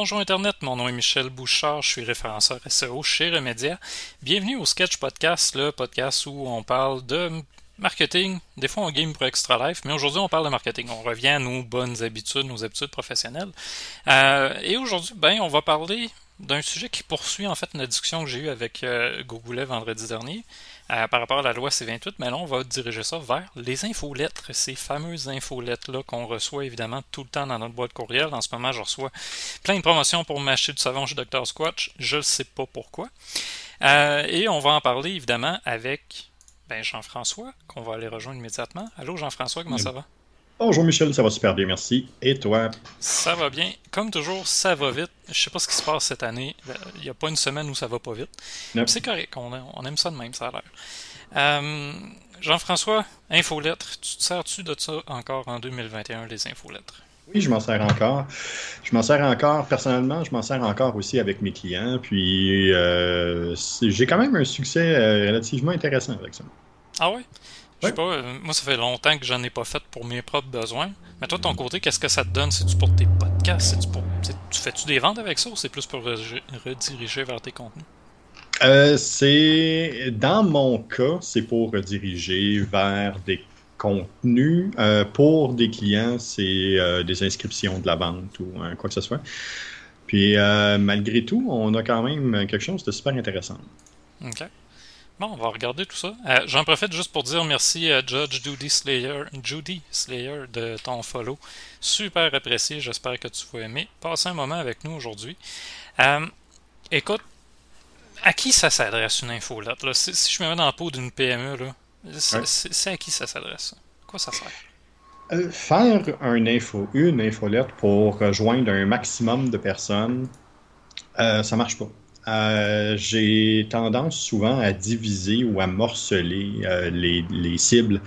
Bonjour Internet, mon nom est Michel Bouchard, je suis référenceur SEO chez Remedia. Bienvenue au Sketch Podcast, le podcast où on parle de marketing. Des fois on game pour Extra Life, mais aujourd'hui on parle de marketing. On revient à nos bonnes habitudes, nos habitudes professionnelles. Euh, et aujourd'hui, ben, on va parler d'un sujet qui poursuit en fait une discussion que j'ai eue avec euh, vendredi dernier euh, par rapport à la loi C28, mais là on va diriger ça vers les infolettres, ces fameuses infolettres-là qu'on reçoit évidemment tout le temps dans notre boîte courriel. En ce moment, je reçois plein de promotions pour m'acheter du savon chez Dr. Squatch, je ne sais pas pourquoi. Euh, et on va en parler évidemment avec ben, Jean-François, qu'on va aller rejoindre immédiatement. Allô Jean-François, comment ça va? Bonjour Michel, ça va super bien, merci. Et toi? Ça va bien. Comme toujours, ça va vite. Je sais pas ce qui se passe cette année. Il n'y a pas une semaine où ça va pas vite. C'est correct, on, aime ça de même, ça a l'air. Euh, Jean-François, infolettres, tu te sers-tu de ça encore en 2021, les infolettres? Oui, je m'en sers encore. Je m'en sers encore, personnellement, je m'en sers encore aussi avec mes clients. Puis, euh, j'ai quand même un succès euh, relativement intéressant avec ça. Ah ouais? Je sais pas, euh, moi ça fait longtemps que j'en ai pas fait pour mes propres besoins. Mais toi, de ton côté, qu'est-ce que ça te donne? C'est-tu pour tes podcasts? C'est-tu pour. Tu fais-tu des ventes avec ça ou c'est plus pour rediriger vers tes contenus? Euh, c'est. Dans mon cas, c'est pour rediriger vers des contenus. Euh, pour des clients, c'est des inscriptions de la vente ou quoi que ce soit. Puis malgré tout, on a quand même quelque chose de super intéressant. OK. Bon, on va regarder tout ça. Euh, j'en profite juste pour dire merci à Judge Judy Slayer, Judy Slayer de ton follow. Super apprécié, j'espère que tu vas aimer. Passer un moment avec nous aujourd'hui. Euh, écoute, à qui ça s'adresse une infolette? Là? Si, je me mets dans la peau d'une PME, c'est à qui ça s'adresse? Quoi ça sert? Euh, faire un info, une infolette pour rejoindre un maximum de personnes, ça marche pas. Euh, j'ai tendance souvent à diviser ou à morceler euh, les, cibles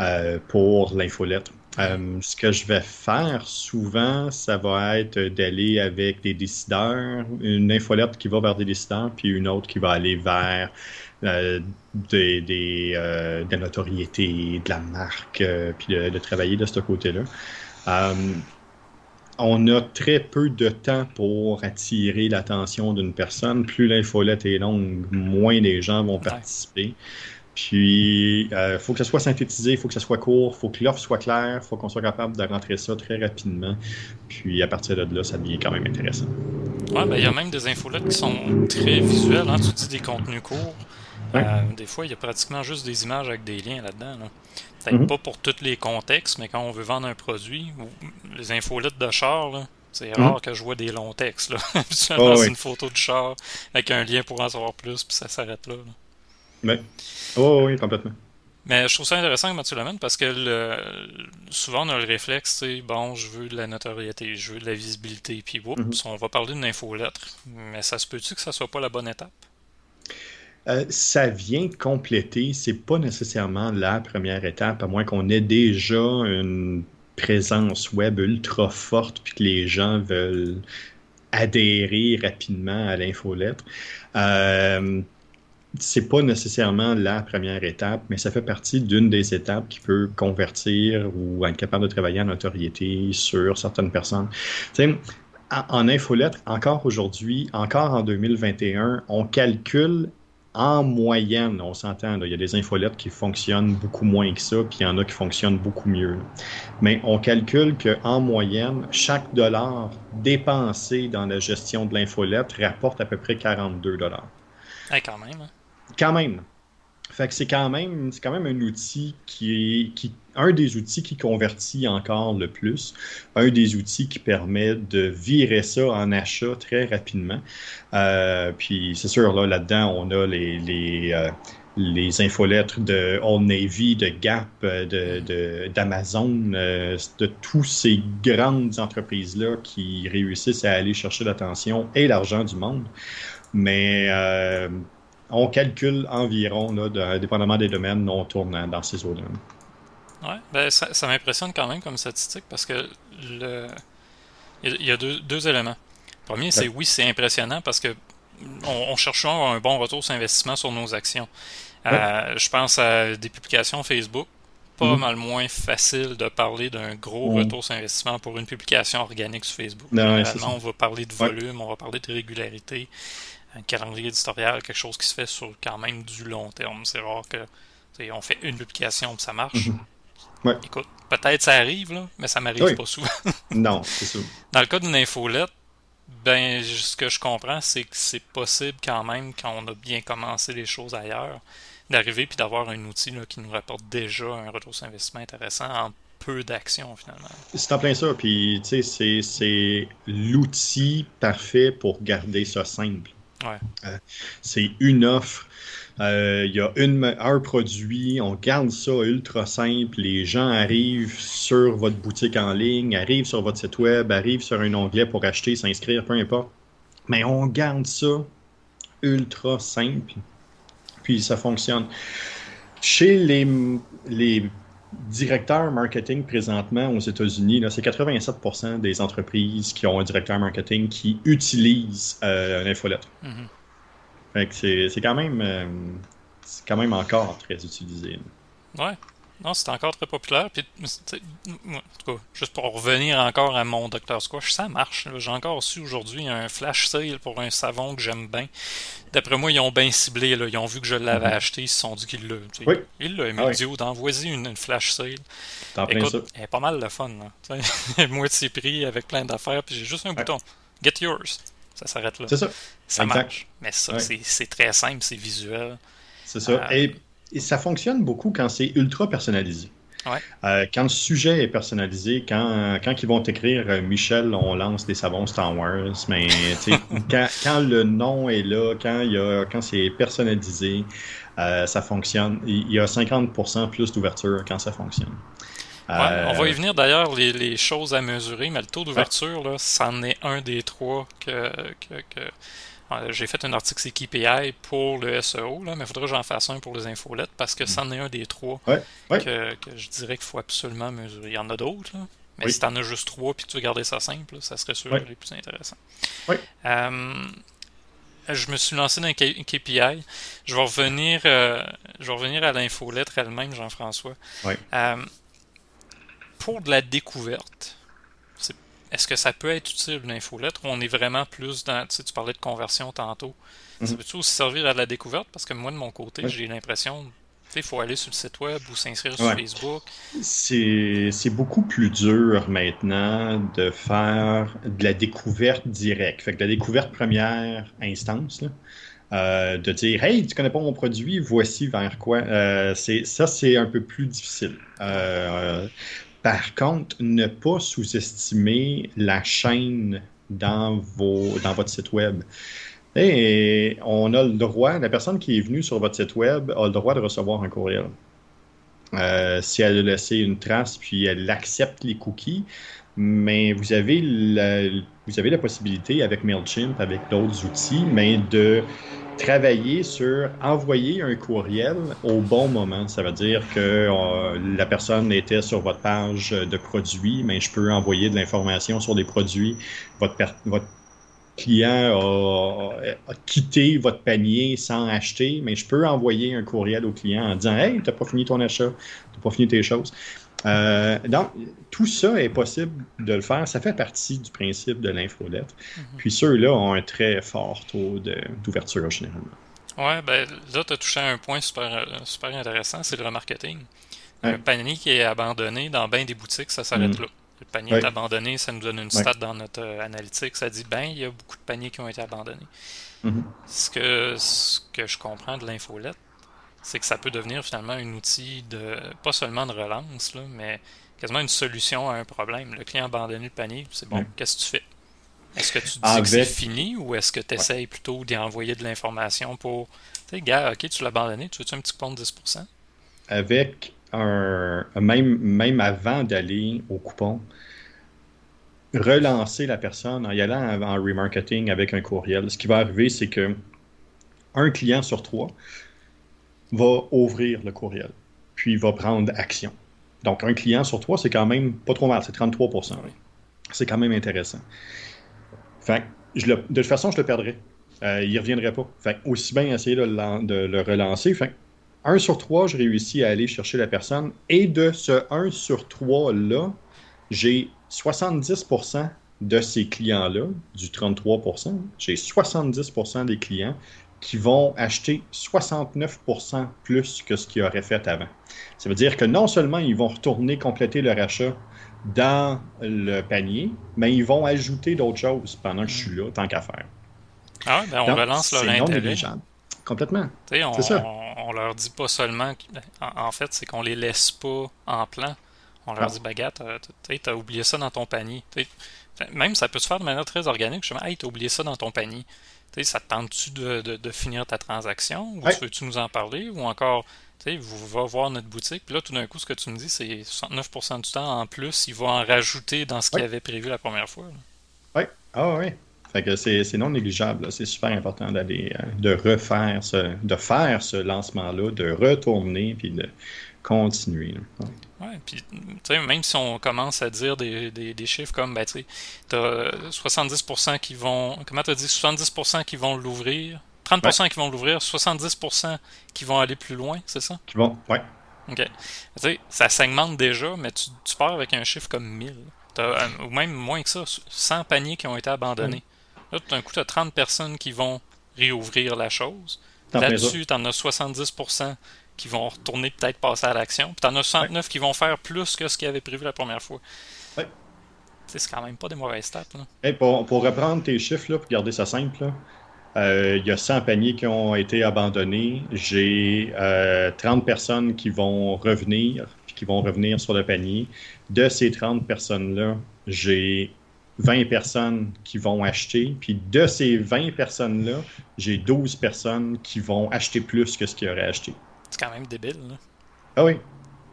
euh, pour l'infolettre. ce que je vais faire souvent, ça va être d'aller avec des décideurs, une infolettre qui va vers des décideurs, puis une autre qui va aller vers des, des de la de la marque, puis de, travailler de ce côté-là on a très peu de temps pour attirer l'attention d'une personne. Plus l'infolette est longue, moins les gens vont participer. Puis, il euh, faut que ça soit synthétisé, il faut que ça soit court, il faut que l'offre soit claire, il faut qu'on soit capable de rentrer ça très rapidement. Puis, à partir de là, ça devient quand même intéressant. Ouais, ben, il y a même des infolettes qui sont très visuelles. Hein? Tu dis des contenus courts. Euh, des fois, il y a pratiquement juste des images avec des liens là-dedans. Peut-être mhm. pas pour tous les contextes, mais quand on veut vendre un produit, ou les infolettes de char, c'est mhm. rare que je vois des longs textes. Là. oh, c'est une photo de char avec un lien pour en savoir plus, puis ça s'arrête là. Oui. Oh, oui, complètement. Mais je trouve ça intéressant que Mathieu l'amène parce que souvent on a le réflexe, c'est bon, je veux de la notoriété, je veux de la visibilité, puis mhm. on va parler d'une infolettre. Mais ça se peut-tu que ça soit pas la bonne étape? Euh, ça vient compléter, c'est pas nécessairement la première étape, à moins qu'on ait déjà une présence web ultra forte puis que les gens veulent adhérer rapidement à l'infolettre. Euh, c'est pas nécessairement la première étape, mais ça fait partie d'une des étapes qui peut convertir ou être capable de travailler en notoriété sur certaines personnes. sais, en infolettre, encore aujourd'hui, encore en 2021, on calcule en moyenne, on s'entend, il y a des infolettes qui fonctionnent beaucoup moins que ça, puis il y en a qui fonctionnent beaucoup mieux. Mais on calcule qu'en moyenne, chaque dollar dépensé dans la gestion de l'infolette rapporte à peu près 42 dollars. quand même. Hein. Quand même. Fait que c'est quand même, c'est quand même un outil qui est, qui, un des outils qui convertit encore le plus, un des outils qui permet de virer ça en achat très rapidement. Euh, puis c'est sûr, là, là-dedans, on a les, les, euh, de Old Navy, de Gap, euh, d'Amazon, de, toutes ces grandes entreprises-là qui réussissent à aller chercher l'attention et l'argent du monde. Mais on calcule environ, là, dépendamment des domaines, on tourne dans ces eaux-là. Ouais, ben ça, m'impressionne quand même comme statistique parce que le il y a deux, éléments. Le premier, c'est oui, c'est impressionnant parce que on, cherche un bon retour sur investissement sur nos actions. Euh, je pense à des publications Facebook. pas mhm. mal moins facile de parler d'un gros retour sur investissement pour une publication organique sur Facebook. Généralement, on va parler de volume, on va parler de régularité, un calendrier éditorial, quelque chose qui se fait sur quand même du long terme. C'est rare que on fait une publication et ça marche. Écoute, peut-être ça arrive, là, mais ça m'arrive pas souvent. non, c'est sûr. Dans le cas d'une infolette, ben, ce que je comprends, c'est que c'est possible quand même, quand on a bien commencé les choses ailleurs, d'arriver puis d'avoir un outil qui nous rapporte déjà un retour sur investissement intéressant en peu d'actions finalement. C'est en plein ça. Puis, tu sais, c'est l'outil parfait pour garder ça simple. Ouais. Euh, c'est une offre. Euh, il y a une, un produit, on garde ça ultra simple. Les gens arrivent sur votre boutique en ligne, arrivent sur votre site web, arrivent sur un onglet pour acheter, s'inscrire, peu importe. Mais on garde ça ultra simple puis ça fonctionne. Chez les, les directeurs marketing présentement aux États-Unis, c'est 87% des entreprises qui ont un directeur marketing qui utilisent euh, une Mm-hmm. c'est quand même euh, c'est quand même encore très utilisé. Ouais. Non, c'est encore très populaire. Puis, en tout cas, juste pour revenir encore à mon Dr. Squash, ça marche. J'ai encore reçu aujourd'hui un flash sale pour un savon que j'aime bien. D'après moi, ils ont bien ciblé. Là. Ils ont vu que je l'avais mhm. acheté. Ils se sont dit qu'ils l'ont. Oui. Il l'a aimé. Ah d'envoyer une, flash sale. Écoute, elle est pas mal de fun. Moitié prix avec plein d'affaires. Puis j'ai juste un bouton. Get yours. Ça s'arrête là. C'est ça. Ça marche. Mais ça, c'est très simple, c'est visuel. C'est ça. Euh, Et et ça fonctionne beaucoup quand c'est ultra personnalisé. Euh, quand le sujet est personnalisé, quand, quand ils vont t'écrire euh, Michel, on lance des savons Star Wars, mais quand, quand, le nom est là, quand, il y a, quand c'est personnalisé, euh, ça fonctionne. Il y a 50% plus d'ouverture quand ça fonctionne. On va y venir d'ailleurs, les, les, choses à mesurer, mais le taux d'ouverture, là, c'en est un des trois que, que, que euh, j'ai fait un article c'est KPI pour le SEO, là, mais il faudrait que j'en fasse un pour les infolettes parce que c'en est un des trois Que, je dirais qu'il faut absolument mesurer. Il y en a d'autres, mais si tu en as juste trois et que tu veux garder ça simple, ça serait sûr les plus intéressants. Euh, je me suis lancé dans un KPI. Je vais revenir, euh, je vais revenir à l'infolettre elle-même, Jean-François. Pour de la découverte, est-ce que ça peut être utile une infolettre ou on est vraiment plus dans. Tu, sais, tu parlais de conversion tantôt. Ça mhm. peut-tu aussi servir à la découverte? Parce que moi, de mon côté, j'ai l'impression il faut aller sur le site web ou s'inscrire sur Facebook. C'est beaucoup plus dur maintenant de faire de la découverte directe. Fait que de la découverte première instance, euh, de dire Hey, tu connais pas mon produit, voici vers quoi. Euh, ça, c'est un peu plus difficile. Euh, par contre, ne pas sous-estimer la chaîne dans, vos, votre site web. Et on a le droit, la personne qui est venue sur votre site web a le droit de recevoir un courriel. Euh, si elle a laissé une trace, puis elle accepte les cookies, mais vous avez la, possibilité avec MailChimp, avec d'autres outils, mais de travailler sur envoyer un courriel au bon moment. Ça veut dire que euh, la personne était sur votre page de produits, mais je peux envoyer de l'information sur des produits. Votre, client a, quitté votre panier sans acheter, mais je peux envoyer un courriel au client en disant Hey, tu n'as pas fini ton achat, tu n'as pas fini tes choses. Euh, donc, tout ça est possible de le faire. Ça fait partie du principe de l'infolettre. Mhm. Puis ceux-là ont un très fort taux d'ouverture généralement. Ouais, ben là, tu as touché à un point super, super intéressant, c'est le remarketing. Un panier qui est abandonné dans bien des boutiques, ça s'arrête mhm. là. Le panier est abandonné, ça nous donne une stat dans notre euh, analytique. Ça dit, ben, il y a beaucoup de paniers qui ont été abandonnés. Mhm. ce, que, ce que je comprends de l'infolette, c'est que ça peut devenir finalement un outil de pas seulement de relance, là, mais quasiment une solution à un problème. Le client a abandonné le panier, c'est bon, qu'est-ce que tu fais? Est-ce que tu dis que c'est fini ou est-ce que tu essayes plutôt d'y envoyer de l'information pour. Tu sais, gars, ok, tu l'as abandonné, tu veux-tu un petit coupon de 10% Avec un. Même, même avant d'aller au coupon, relancer la personne en y allant en remarketing avec un courriel. Ce qui va arriver, c'est que un client sur trois va ouvrir le courriel, puis va prendre action. Donc, un client sur trois, c'est quand même pas trop mal, c'est 33% C'est quand même intéressant. Fait je le, de toute façon, je le perdrai. Euh, il ne reviendrait pas. Fait aussi bien essayer de, le relancer. Fait 1 sur 3, je réussis à aller chercher la personne. Et de ce 1 sur 3-là, j'ai 70% de ces clients-là, du 33%, j'ai 70% des clients qui vont acheter 69% plus que ce qu'ils auraient fait avant. Ça veut dire que non seulement ils vont retourner compléter leur achat dans le panier, mais ils vont ajouter d'autres choses pendant que je suis là, tant qu'à faire. Ah ben on relance leur intérêt. Complètement. On, ça. On, leur dit pas seulement. En, fait, c'est qu'on les laisse pas en plan. On leur dit, baguette, tu as oublié ça dans ton panier. même ça peut se faire de manière très organique. Je me dis, hey, t'as oublié ça dans ton panier. Ça te tente-tu de, de, finir ta transaction? Ou veux-tu nous en parler? Ou encore, tu vous va voir notre boutique. Puis là, tout d'un coup, ce que tu me dis, c'est 69% du temps en plus, il va en rajouter dans ce qu'il avait prévu la première fois. Oui. Ah oui. Fait que c'est non négligeable. C'est super important d'aller euh, de refaire ce, de faire ce lancement-là, de retourner puis de continuer. Ouais, puis même si on commence à dire des, des, chiffres comme ben tu as 70% qui vont comment tu dit 70% qui vont l'ouvrir, 30% qui vont l'ouvrir, 70% qui vont aller plus loin, c'est ça? Qui vont, ouais. OK. Tu sais, ça segmente déjà, mais tu, tu pars avec un chiffre comme 1000. Euh, ou même moins que ça, 100 paniers qui ont été abandonnés. Là, tout d'un coup, tu as 30 personnes qui vont réouvrir la chose. Là-dessus, tu en as 70% qui vont retourner peut-être passer à l'action. Puis tu en as 69 qui vont faire plus que ce qu'ils avaient prévu la première fois. Ouais. C'est quand même pas des mauvaises stats. pour, reprendre tes chiffres, là, pour garder ça simple, euh, il y a 100 paniers qui ont été abandonnés. J'ai 30 euh, personnes qui vont revenir, puis qui vont revenir sur le panier. De ces 30 personnes-là, j'ai 20 personnes qui vont acheter. Puis de ces 20 personnes-là, j'ai 12 personnes qui vont acheter plus que ce qu'ils auraient acheté. C'est quand même débile. Là. Ah oui.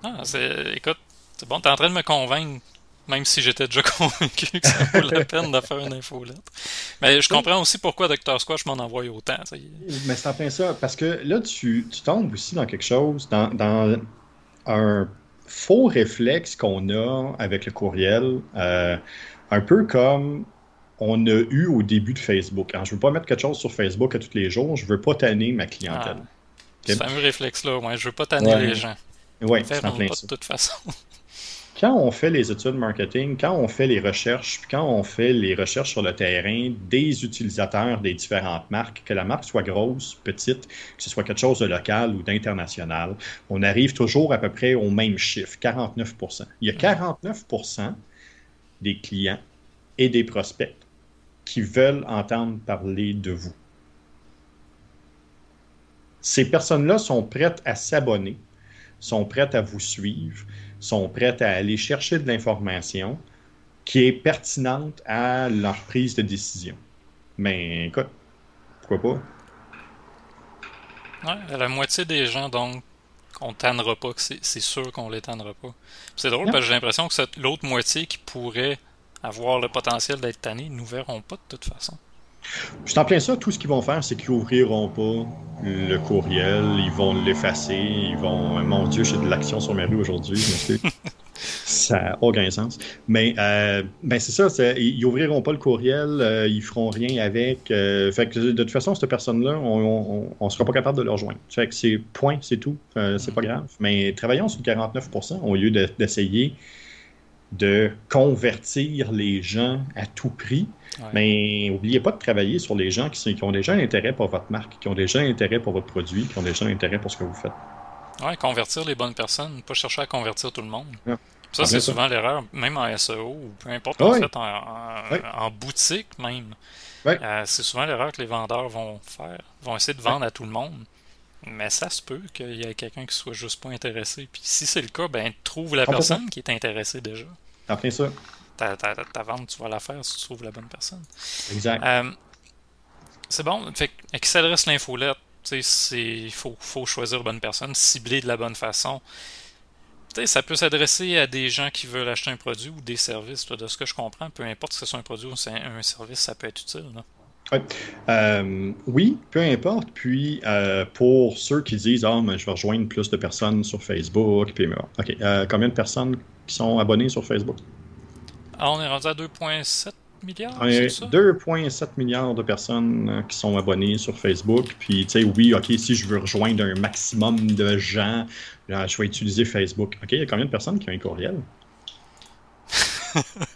Ah, c'est, écoute, c'est bon, t'es en train de me convaincre, même si j'étais déjà convaincu que ça vaut la peine de faire une infolettre. Mais je comprends aussi pourquoi Dr. Squash m'en envoie autant. Mais c'est en plein ça, parce que là, tu, tu tombes aussi dans quelque chose, dans, dans un faux réflexe qu'on a avec le courriel. Euh, un peu comme on a eu au début de Facebook. je ne veux pas mettre quelque chose sur Facebook à tous les jours, je ne veux pas tanner ma clientèle. Ah, C'est un réflexe-là, ouais. je veux pas tanner les gens. Oui, c'est pas de toute façon. quand on fait les études marketing, quand on fait les recherches, quand on fait les recherches sur le terrain des utilisateurs des différentes marques, que la marque soit grosse, petite, que ce soit quelque chose de local ou d'international, on arrive toujours à peu près au même chiffre, 49% Il y a 49% des clients et des prospects qui veulent entendre parler de vous. Ces personnes-là sont prêtes à s'abonner, sont prêtes à vous suivre, sont prêtes à aller chercher de l'information qui est pertinente à leur prise de décision. Mais écoute, pourquoi pas? la moitié des gens, donc, qu'on tannera pas, c'est sûr qu'on les tannera pas. C'est drôle parce que j'ai l'impression que l'autre moitié qui pourrait avoir le potentiel d'être tanné, nous verrons pas de toute façon. Je t'en plein ça, tout ce qu'ils vont faire, c'est qu'ils ouvriront pas le courriel, ils vont l'effacer, ils vont. Mon Dieu, j'ai de l'action sur mes rues aujourd'hui, ça n'a aucun sens. Mais euh, ben c'est ça, ils ouvriront pas le courriel, euh, ils feront rien avec. Euh, fait que de toute façon, cette personne-là, on ne sera pas capable de le rejoindre. Fait que c'est point, c'est tout. c'est pas grave. Mais travaillons sur 49% au lieu d'essayer de convertir les gens à tout prix. Mais n'oubliez pas de travailler sur les gens qui, ont déjà un intérêt pour votre marque, qui ont déjà un intérêt pour votre produit, qui ont déjà un intérêt pour ce que vous faites. Oui, convertir les bonnes personnes, pas chercher à convertir tout le monde. Ça, c'est souvent l'erreur, même en SEO ou peu importe, en fait, en, boutique même. Euh, c'est souvent l'erreur que les vendeurs vont faire, vont essayer de vendre à tout le monde. Mais ça se peut qu'il y ait quelqu'un qui soit juste pas intéressé. Puis si c'est le cas, ben trouve la personne qui est intéressée déjà. T'en fais ça. Ta, ta, vente, tu vas la faire si tu trouves la bonne personne. Exact. Euh, c'est bon. Fait qui s'adresse l'infolette, il faut, faut choisir la bonne personne, cibler de la bonne façon. ça peut s'adresser à des gens qui veulent acheter un produit ou des services. de ce que je comprends, peu importe si c'est un produit ou un service, ça peut être utile. Là. Euh, oui, peu importe. Puis, euh, pour ceux qui disent Ah, mais je vais rejoindre plus de personnes sur Facebook, puis, OK, euh, combien de personnes qui sont abonnées sur Facebook? Ah, on est rendu à 2,7 milliards? 2,7 milliards de personnes qui sont abonnées sur Facebook. Puis, tu sais, oui, OK, si je veux rejoindre un maximum de gens, je vais utiliser Facebook. OK, il y a combien de personnes qui ont un courriel?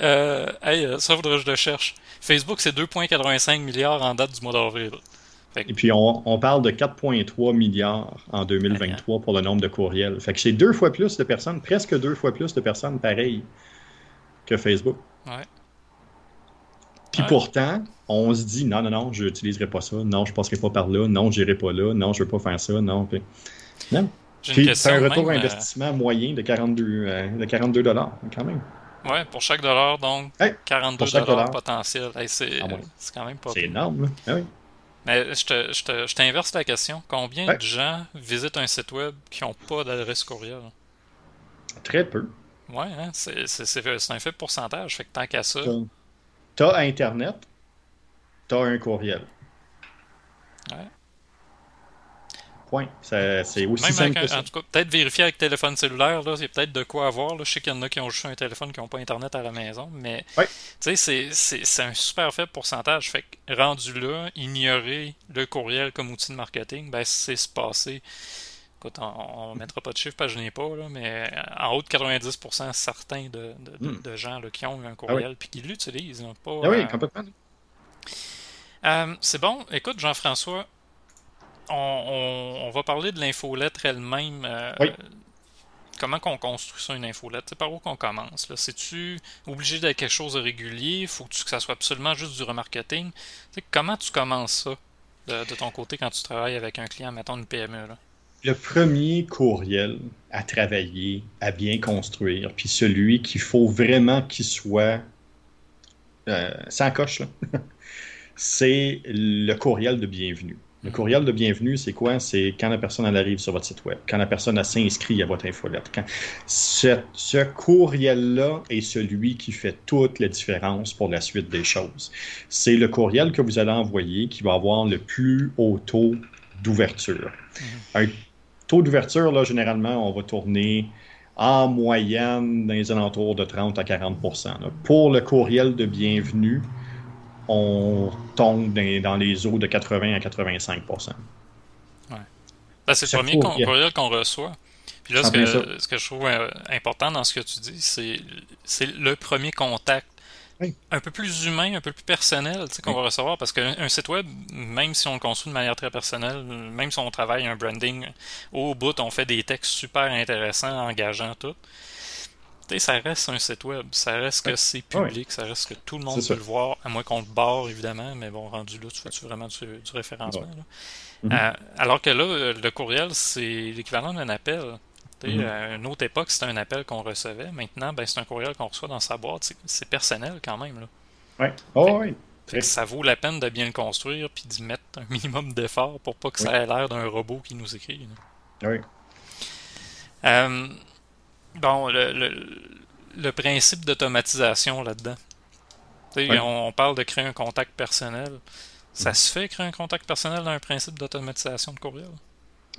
euh, hey, ça faudrait que je le cherche. Facebook, c'est 2,85 milliards en date du mois d'avril. Et puis, on, parle de 4,3 milliards en 2023 pour le nombre de courriels. Fait que c'est deux fois plus de personnes, presque deux fois plus de personnes pareilles que Facebook. Ouais. Puis pourtant, on se dit non, non, non, je n'utiliserai pas ça, non, je ne passerai pas par là, non, je n'irai pas là, non, je ne veux pas faire ça, non. Puis, non. c'est un retour même, investissement moyen de 42, euh, de 42 dollars, quand même. Ouais, pour chaque dollar, donc 42 dollars potentiel. Ah c'est quand même pas C'est énorme. Ah oui. Mais je t'inverse la question. Combien de gens visitent un site web qui n'ont pas d'adresse courriel? Très peu. Ouais, hein? c'est un faible pourcentage. Fait que tant qu'à ça. T'as Internet, t'as un courriel. Ouais. Point. C'est aussi simple que ça. En tout cas, peut-être vérifier avec téléphone cellulaire, là, il y a peut-être de quoi avoir. Là. Je sais qu'il y en a qui ont juste un téléphone qui n'ont pas Internet à la maison, mais c'est un super faible pourcentage. Fait que rendu là, ignorer le courriel comme outil de marketing, ben, c'est se passer. Écoute, on ne mettra pas de chiffres, parce que je n'ai pas, là, mais en haut de 90% certains de, de, hmm. de, gens là, qui ont un ah courriel et qui l'utilisent. Pas, ah oui, complètement. Euh, c'est bon. Écoute, Jean-François, on, va parler de l'infolettre elle-même. Euh, comment qu'on construit ça, une infolettre? C'est par où qu'on commence? C'est-tu obligé d'être quelque chose de régulier? Faut que ça soit absolument juste du remarketing? comment tu commences ça de, ton côté quand tu travailles avec un client, mettons une PME? Le premier courriel à travailler, à bien construire, puis celui qu'il faut vraiment qu'il soit euh, sans coche, c'est le courriel de bienvenue. Le courriel de bienvenue, c'est quoi? C'est quand la personne arrive sur votre site web, quand la personne s'inscrit à votre infolette. Quand... Ce, courriel-là est celui qui fait toute la différence pour la suite des choses. C'est le courriel que vous allez envoyer qui va avoir le plus haut taux d'ouverture. Mm-hmm. Un taux d'ouverture, là, généralement, on va tourner en moyenne dans les alentours de 30 à 40% Pour le courriel de bienvenue, on tombe dans, les eaux de 80 à 85 ouais. Ben, c'est le premier courriel qu'on reçoit. Puis là, ce que, je trouve euh, important dans ce que tu dis, c'est le premier contact. Un peu plus humain, un peu plus personnel qu'on va recevoir. Parce qu'un site web, même si on le construit de manière très personnelle, même si on travaille un branding au bout, on fait des textes super intéressants, engageants, tout ça reste un site web. Ça reste que c'est public, ça reste que tout le monde peut le voir, à moins qu'on le barre, évidemment, mais bon, rendu là, tu fais vraiment du, référencement. Mm-hmm. Euh, alors que là, le courriel, c'est l'équivalent d'un appel. Mm-hmm. À une autre époque, c'était un appel qu'on recevait. Maintenant, ben, c'est un courriel qu'on reçoit dans sa boîte. C'est personnel quand même. Là. Ouais. Oh, oui. ça vaut la peine de bien le construire puis d'y mettre un minimum d'effort pour pas que ça ait l'air d'un robot qui nous écrit. Oui. Euh, Bon, le, principe d'automatisation là-dedans. On, parle de créer un contact personnel. Ça se fait créer un contact personnel dans un principe d'automatisation de courriel?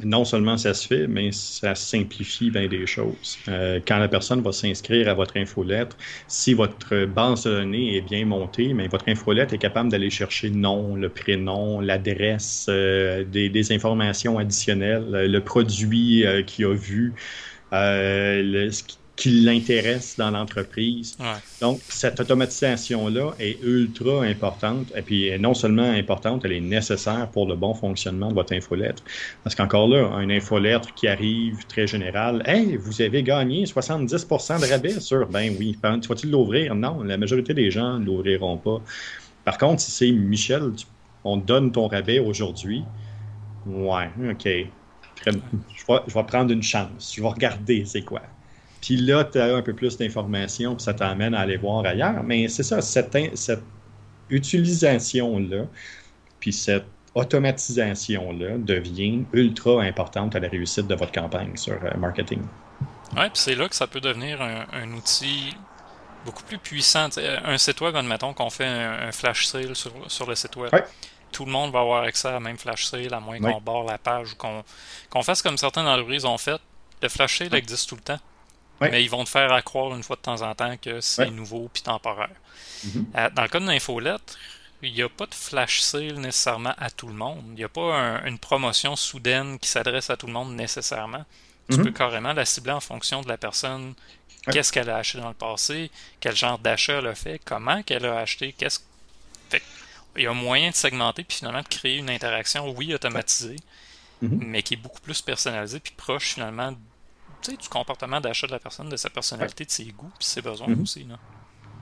Non seulement ça se fait, mais ça simplifie bien des choses. Euh, quand la personne va s'inscrire à votre infolettre, si votre base de données est bien montée, mais votre infolettre est capable d'aller chercher le nom, le prénom, l'adresse, euh, des, informations additionnelles, le produit euh, qu'il a vu, euh, ce qui l'intéresse dans l'entreprise. Donc, cette automatisation-là est ultra importante. Et puis, non seulement importante, elle est nécessaire pour le bon fonctionnement de votre infolettre. Parce qu'encore là, une infolettre qui arrive très générale, Hey, vous avez gagné 70% de rabais sur. Ben oui, tu vas-tu l'ouvrir? Non, la majorité des gens ne l'ouvriront pas. Par contre, si c'est Michel, on donne ton rabais aujourd'hui, ouais, OK je vais, prendre une chance, je vais regarder c'est quoi. Puis là, tu as un peu plus d'informations, puis ça t'amène à aller voir ailleurs. Mais c'est ça, cette, cette utilisation-là, puis cette automatisation-là devient ultra importante à la réussite de votre campagne sur euh, marketing. Oui, puis c'est là que ça peut devenir un, outil beaucoup plus puissant. un site web, admettons qu'on fait un, flash sale sur, le site web tout le monde va avoir accès à la même flash sale, à moins qu'on barre la page ou qu'on fasse comme certains entreprises ont fait. Le flash sale existe tout le temps. mais ils vont te faire croire une fois de temps en temps que c'est nouveau puis temporaire. Mhm. Euh, dans le cas d'une infolettre, il n'y a pas de flash sale nécessairement à tout le monde. Il n'y a pas une promotion soudaine qui s'adresse à tout le monde nécessairement. Tu mhm. peux carrément la cibler en fonction de la personne, qu'est-ce qu'elle a acheté dans le passé, quel genre d'achat elle a fait, comment qu'elle a acheté, qu'est-ce il y a moyen de segmenter puis finalement de créer une interaction, oui, automatisée, mhm. mais qui est beaucoup plus personnalisée puis proche finalement du comportement d'achat de la personne, de sa personnalité, de ses goûts puis ses besoins mhm. aussi. Là.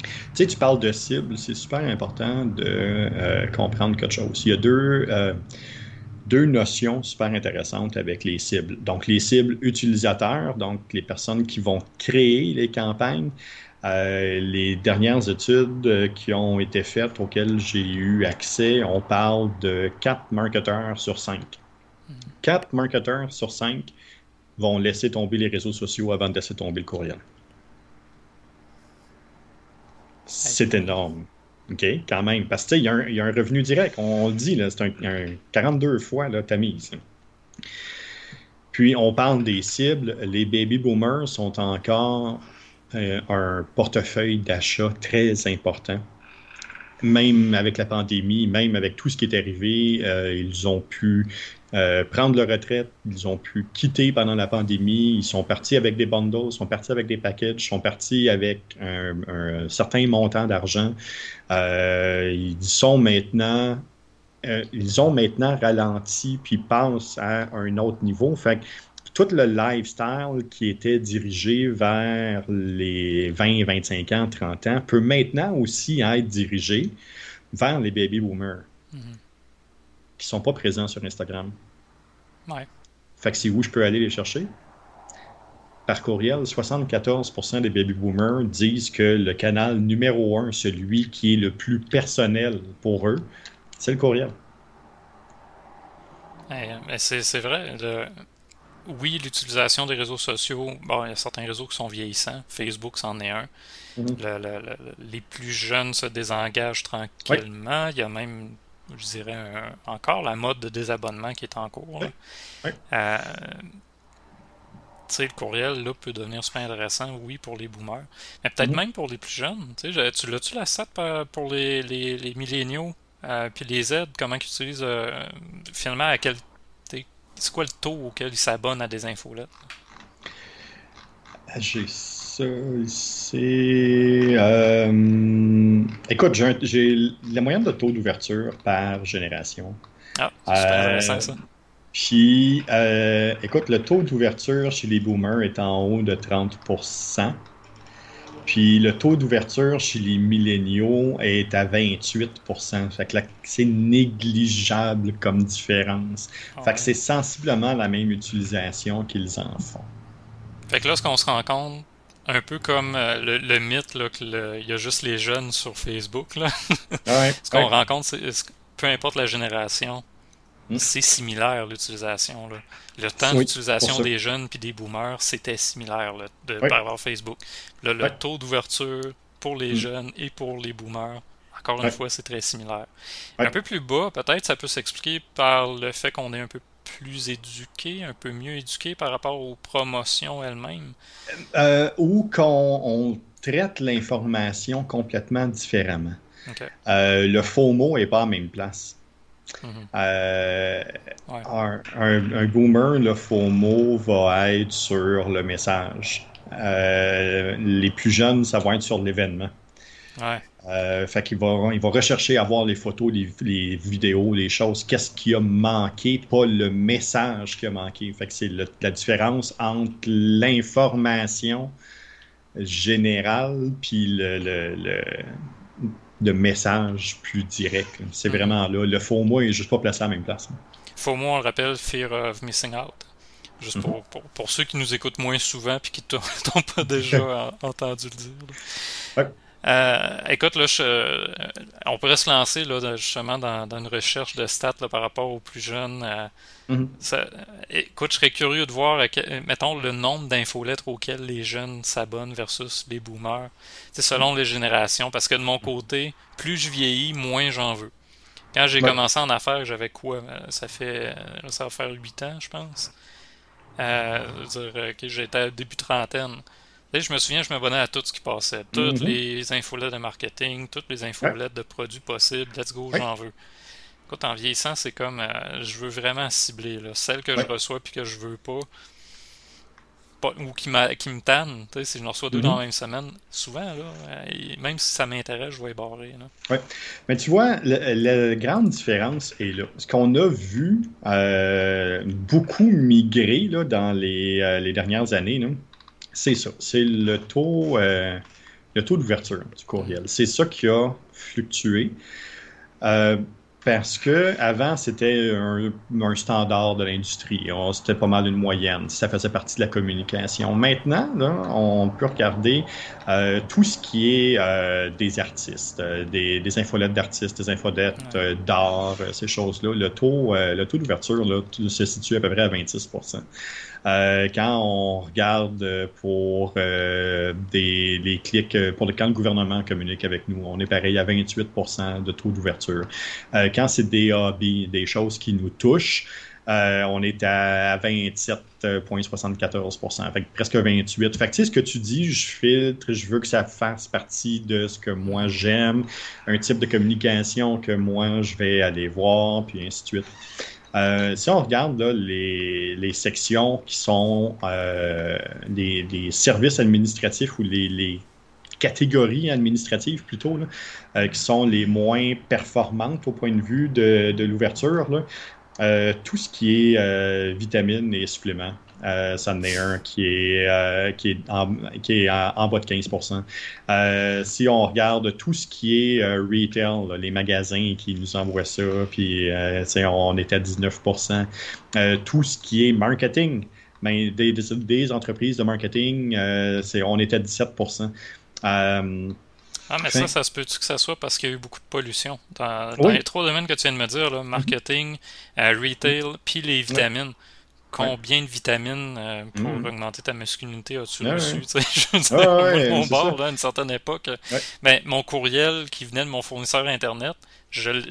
Tu sais, tu parles de cible, c'est super important de euh, comprendre quelque chose. Il y a deux, euh, deux notions super intéressantes avec les cibles. Donc, les cibles utilisateurs, donc les personnes qui vont créer les campagnes. Euh, les dernières études qui ont été faites, auxquelles j'ai eu accès, on parle de 4 marketeurs sur 5. 4 marketeurs sur 5 vont laisser tomber les réseaux sociaux avant de laisser tomber le courriel. C'est énorme. OK, quand même. Parce que, il y, a un revenu direct. On, le dit, c'est un, 42 fois ta mise. Puis, on parle des cibles. Les baby boomers sont encore euh, un portefeuille d'achat très important. Même avec la pandémie, même avec tout ce qui est arrivé, euh, ils ont pu euh, prendre leur retraite, ils ont pu quitter pendant la pandémie, ils sont partis avec des bundles, sont partis avec des packages, sont partis avec un, certain montant d'argent. Euh, ils sont maintenant euh, ils ont maintenant ralenti puis passent à un autre niveau. Fait que tout le lifestyle qui était dirigé vers les 20, 25 ans, 30 ans peut maintenant aussi être dirigé vers les baby boomers. Mm-hmm qui sont pas présents sur Instagram. Ouais. Fait que c'est où je peux aller les chercher? Par courriel, 74% des baby boomers disent que le canal numéro un, celui qui est le plus personnel pour eux, c'est le courriel. mais c'est vrai. Oui, l'utilisation des réseaux sociaux, bon, il y a certains réseaux qui sont vieillissants. Facebook, c'en est un. Mm-hmm. les plus jeunes se désengagent tranquillement. Il y a même je dirais, encore la mode de désabonnement qui est en cours. Euh, le courriel là, peut devenir super intéressant, oui, pour les boomers, mais peut-être mhm. même pour les plus jeunes. Tu l'as-tu la SAT pour les, les, les milléniaux euh, puis les Z, comment ils utilisent euh, finalement à quel c'est quoi le taux auquel ils s'abonnent à des infolettes? J'ai c'est. Euh, écoute, j'ai la moyenne de taux d'ouverture par génération. Ah, c'est intéressant ça. Puis, euh, écoute, le taux d'ouverture chez les boomers est en haut de 30%. Puis le taux d'ouverture chez les milléniaux est à 28%. Fait que c'est négligeable comme différence. Ah fait que c'est sensiblement la même utilisation qu'ils en font. Fait que là, ce qu'on se rend compte, un peu comme euh, le, mythe qu'il y a juste les jeunes sur Facebook. Là. Ce qu'on rencontre, c'est peu importe la génération, hmm. c'est similaire l'utilisation. Le temps d'utilisation des jeunes puis des boomers, c'était similaire de, par Facebook. le taux d'ouverture pour les hmm. jeunes et pour les boomers, encore une fois, c'est très similaire. Un peu plus bas, peut-être, ça peut s'expliquer par le fait qu'on est un peu plus éduqué, un peu mieux éduqué par rapport aux promotions elles-mêmes? Euh, ou qu'on traite l'information complètement différemment. Euh, le faux mot n'est pas à la même place. Mhm. Euh, un, boomer, le faux mot va être sur le message. les plus jeunes, ça va être sur l'événement. Ouais. Euh, fait qu'il va, il va rechercher à voir les photos, les, vidéos, les choses. Qu'est-ce qui a manqué, pas le message qui a manqué. Fait que c'est la différence entre l'information générale puis le, le, message plus direct. C'est mm-hmm. vraiment là. Le faux mot est juste pas placé à la même place. Faux mot, on le rappelle, fear of missing out. Juste mm-hmm. pour, pour, ceux qui nous écoutent moins souvent et qui t'ont pas déjà entendu le dire. Euh, écoute, là, euh, on pourrait se lancer là, justement dans, une recherche de stats par rapport aux plus jeunes. Euh, mm-hmm. écoute, je serais curieux de voir, mettons, le nombre d'infolettres auxquelles les jeunes s'abonnent versus les boomers, selon les générations. Parce que de mon côté, plus je vieillis, moins j'en veux. Quand j'ai commencé en affaires, j'avais quoi Ça fait ça va faire 8 ans, je pense. Euh, dire, j'étais début trentaine. Je me souviens, je m'abonnais à tout ce qui passait. Toutes mhm. les infolettes de marketing, toutes les infolettes de produits possibles. Let's go, j'en veux. Écoute, en vieillissant, c'est comme euh, je veux vraiment cibler. Là. Celle que je reçois puis que je veux pas. ou qui, qui me tanne, si je en reçois deux dans mhm. la même semaine, souvent, là, euh, même si ça m'intéresse, je vais barrer. Oui. Mais tu vois, la, grande différence est là. Ce qu'on a vu euh, beaucoup migrer là, dans les, les dernières années, c'est ça. C'est le taux, euh, le taux d'ouverture du courriel. C'est ça qui a fluctué. Euh, parce que avant c'était un, standard de l'industrie. C'était pas mal une moyenne. Ça faisait partie de la communication. Maintenant, on peut regarder euh, tout ce qui est des artistes, des, des infolettes d'artistes, des infolettes d'art, ces choses-là. Le taux, le taux d'ouverture se situe à peu près à 26 euh, quand on regarde pour euh, des, les clics, pour le, quand le gouvernement communique avec nous, on est pareil à 28% de taux d'ouverture. Euh, quand c'est des hobbies, des choses qui nous touchent, on est à 27,74 fait presque 28 Fait que, tu sais, ce que tu dis, je filtre, je veux que ça fasse partie de ce que moi j'aime, un type de communication que moi je vais aller voir, puis ainsi de suite. Euh, si on regarde les, sections qui sont euh, les, services administratifs ou les, catégories administratives plutôt, euh, qui sont les moins performantes au point de vue de, de l'ouverture, tout ce qui est vitamines et suppléments, euh, ça en est un qui est, euh, qui est, en, qui est en, bas de 15% euh, Si on regarde tout ce qui est euh, retail, les magasins qui nous envoient ça, puis on est à 19% Tout ce qui est marketing, ben, des, des, entreprises de marketing, on est à 17% ah, mais ça, ça se peut-tu que ça soit parce qu'il y a eu beaucoup de pollution? Dans, les trois domaines que tu viens de me dire, là, marketing, retail, puis les vitamines? Combien de vitamines euh, pour mm. augmenter ta masculinité as-tu reçu? Je mon bord, à une certaine époque, ben, mon courriel qui venait de mon fournisseur Internet,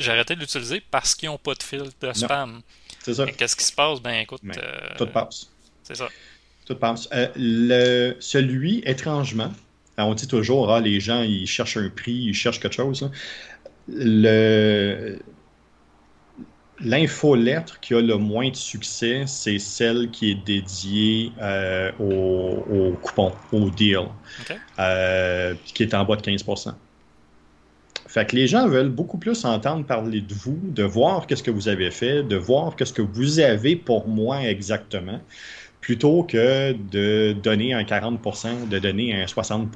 arrêté de l'utiliser parce qu'ils n'ont pas de filtre de spam. C'est ça. Qu'est-ce qui se passe? Ben écoute. Euh, tout passe. C'est ça. Tout passe. Euh, le, celui, étrangement, on dit toujours, ah, les gens, ils cherchent un prix, ils cherchent quelque chose. Le, L'infolettre qui a le moins de succès, c'est celle qui est dédiée euh, au, coupon, au deal, euh, qui est en bas de 15% Fait que les gens veulent beaucoup plus entendre parler de vous, de voir qu'est-ce que vous avez fait, de voir qu'est-ce que vous avez pour moi exactement plutôt que de donner un 40% de donner un 60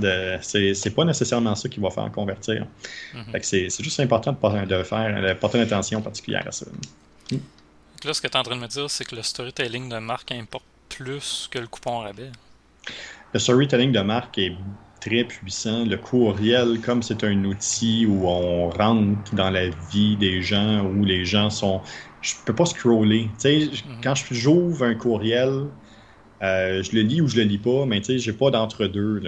de, c'est, pas nécessairement ça qui va faire convertir. Mhm. c'est, juste important de, de faire, de porter une attention particulière à ça. Là, ce que tu es en train de me dire, c'est que le storytelling de marque importe plus que le coupon rabais. Le storytelling de marque est très puissant. Le courriel, comme c'est un outil où on rentre dans la vie des gens, où les gens sont je peux pas scroller. Tu sais, mhm. quand j'ouvre un courriel, euh, je le lis ou je le lis pas, mais tu sais, j'ai pas d'entre-deux.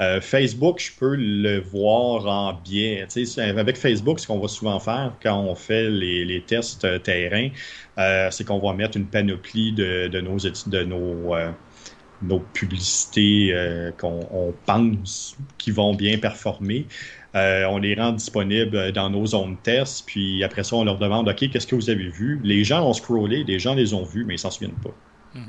Euh, Facebook, je peux le voir en biais. Tu sais, avec Facebook, ce qu'on va souvent faire quand on fait les, tests euh, terrain, c'est qu'on va mettre une panoplie de, nos, de nos, nos publicités qu'on pense qui vont bien performer. Euh, on les rend disponibles dans nos zones test, puis après ça, on leur demande OK, qu'est-ce que vous avez vu? Les gens ont scrollé, les gens les ont vus, mais ils s'en souviennent pas. Mhm.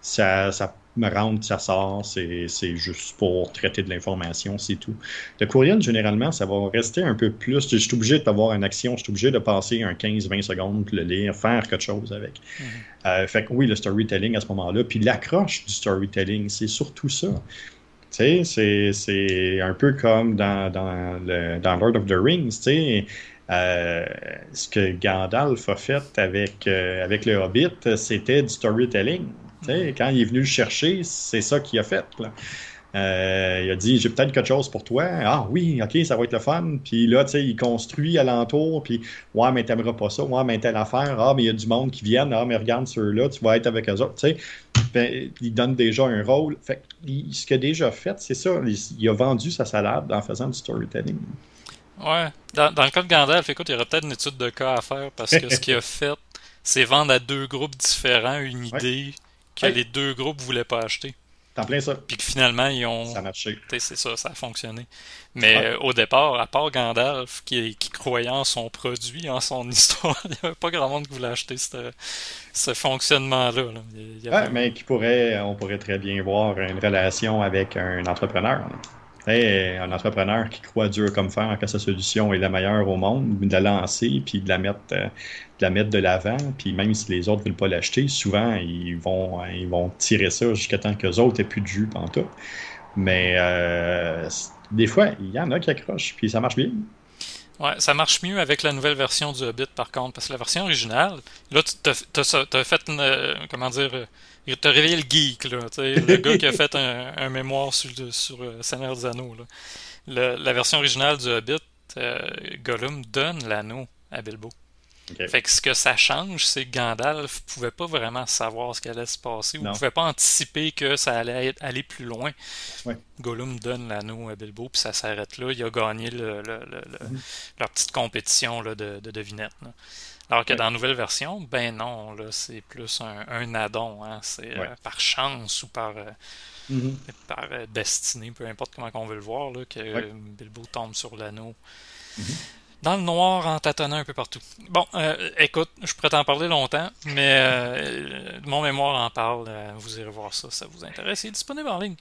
Ça, ça me rentre, ça sort, c'est juste pour traiter de l'information, c'est tout. Le courriel, généralement, ça va rester un peu plus. Je suis obligé d'avoir une action, je suis obligé de passer un 15-20 secondes, le lire, faire quelque chose avec. Mhm. Euh, fait que oui, le storytelling à ce moment-là, puis l'accroche du storytelling, c'est surtout ça. Tu sais, c'est un peu comme dans, dans, le, dans Lord of the Rings, tu sais. Euh, ce que Gandalf a fait avec, euh, avec le Hobbit, c'était du storytelling. Sais, quand il est venu le chercher, c'est ça qu'il a fait. Là. Euh, il a dit j'ai peut-être quelque chose pour toi. Ah oui, ok, ça va être le fun. Puis là, tu sais, il construit alentour. Puis ouais, mais t'aimeras pas ça. Ouais, mais telle affaire. Ah, mais il y a du monde qui vient. Ah, mais regarde ceux-là, tu vas être avec eux autres. Tu sais, ben, il donne déjà un rôle. Fait ce qu'il a déjà fait, c'est ça. Il, a vendu sa salade en faisant du storytelling. Ouais. Dans, le cas de Gandalf, écoute, il y aurait peut-être une étude de cas à faire parce que ce qu'il a fait, c'est vendre à deux groupes différents une idée que les deux groupes voulaient pas acheter. En plein ça. Puis que finalement, ils ont. Ça a marché. C'est ça, ça a fonctionné. Mais euh, au départ, à part Gandalf, qui, qui, croyait en son produit, en son histoire, il n'y avait pas grand monde qui voulait acheter ce, ce fonctionnement-là. Ouais, mais qui pourrait, on pourrait très bien voir une relation avec un entrepreneur. un entrepreneur qui croit dur comme fer que sa solution est la meilleure au monde, de la lancer puis de la mettre, euh, la mettre de l'avant, puis même si les autres ne veulent pas l'acheter, souvent ils vont, ils vont tirer ça jusqu'à temps que les autres aient plus de jus en tout. Mais euh, des fois, il y en a qui accrochent, puis ça marche bien. Ouais, ça marche mieux avec la nouvelle version du Hobbit, par contre, parce que la version originale, là, tu as, fait une, euh, comment dire, euh, t'as réveillé le geek, là, le gars qui a fait un, mémoire sur, sur euh, Seigneur des Anneaux. Là. la version originale du Hobbit, Gollum donne l'anneau à Bilbo. Fait que ce que ça change, c'est que Gandalf pouvait pas vraiment savoir ce qui allait se passer, ou ne pouvait pas anticiper que ça allait aller plus loin. Gollum donne l'anneau à Bilbo, puis ça s'arrête là. Il a gagné le, mhm. leur petite compétition là, de, de devinette. Alors que dans la nouvelle version, ben non, là, c'est plus un, un addon. Hein. C'est euh, par chance ou par, euh, mhm. par euh, destinée, peu importe comment on veut le voir, là, que Bilbo tombe sur l'anneau. Mhm dans le noir en tâtonnant un peu partout. Bon, euh, écoute, je pourrais t'en parler longtemps, mais euh, mon mémoire en parle. Euh, vous irez voir ça, ça vous intéresse. Il est disponible en ligne.